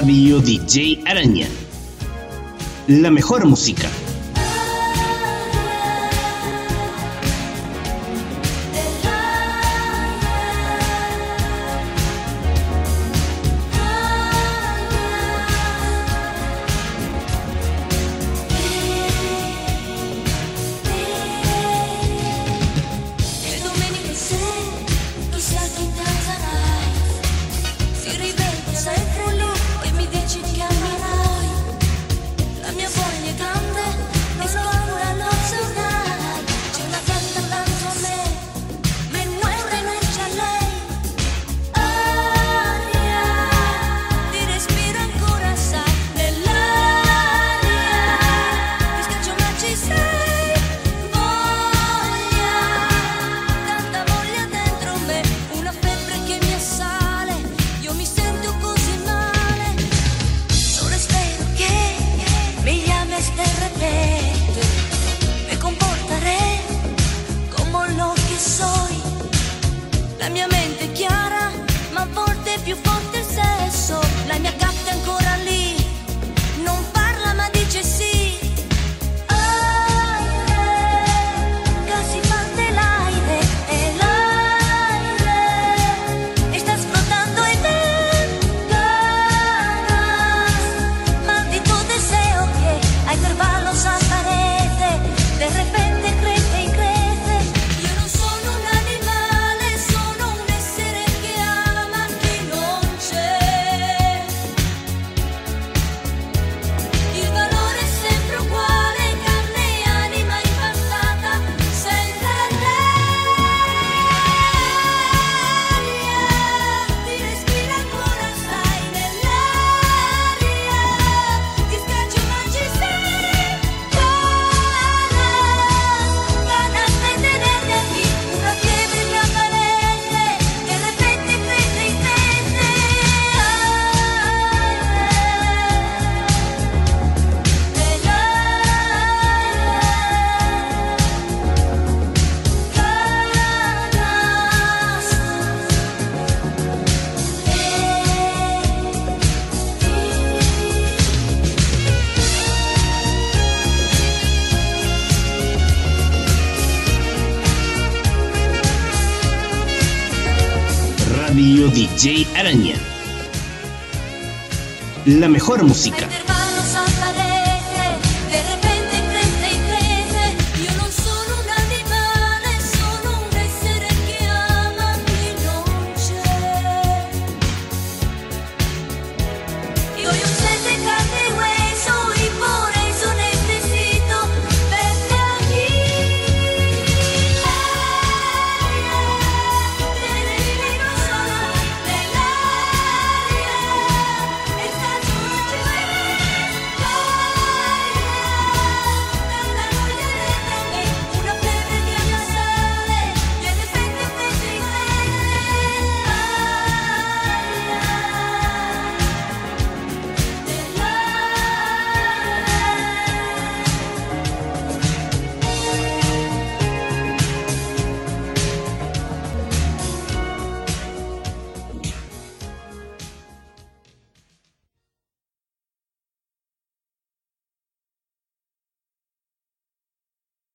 Fabio DJ Araña. La mejor música. la mia mente è chiara, ma a volte è più forte il sesso, la mia casa Radio DJ Araña. La mejor música.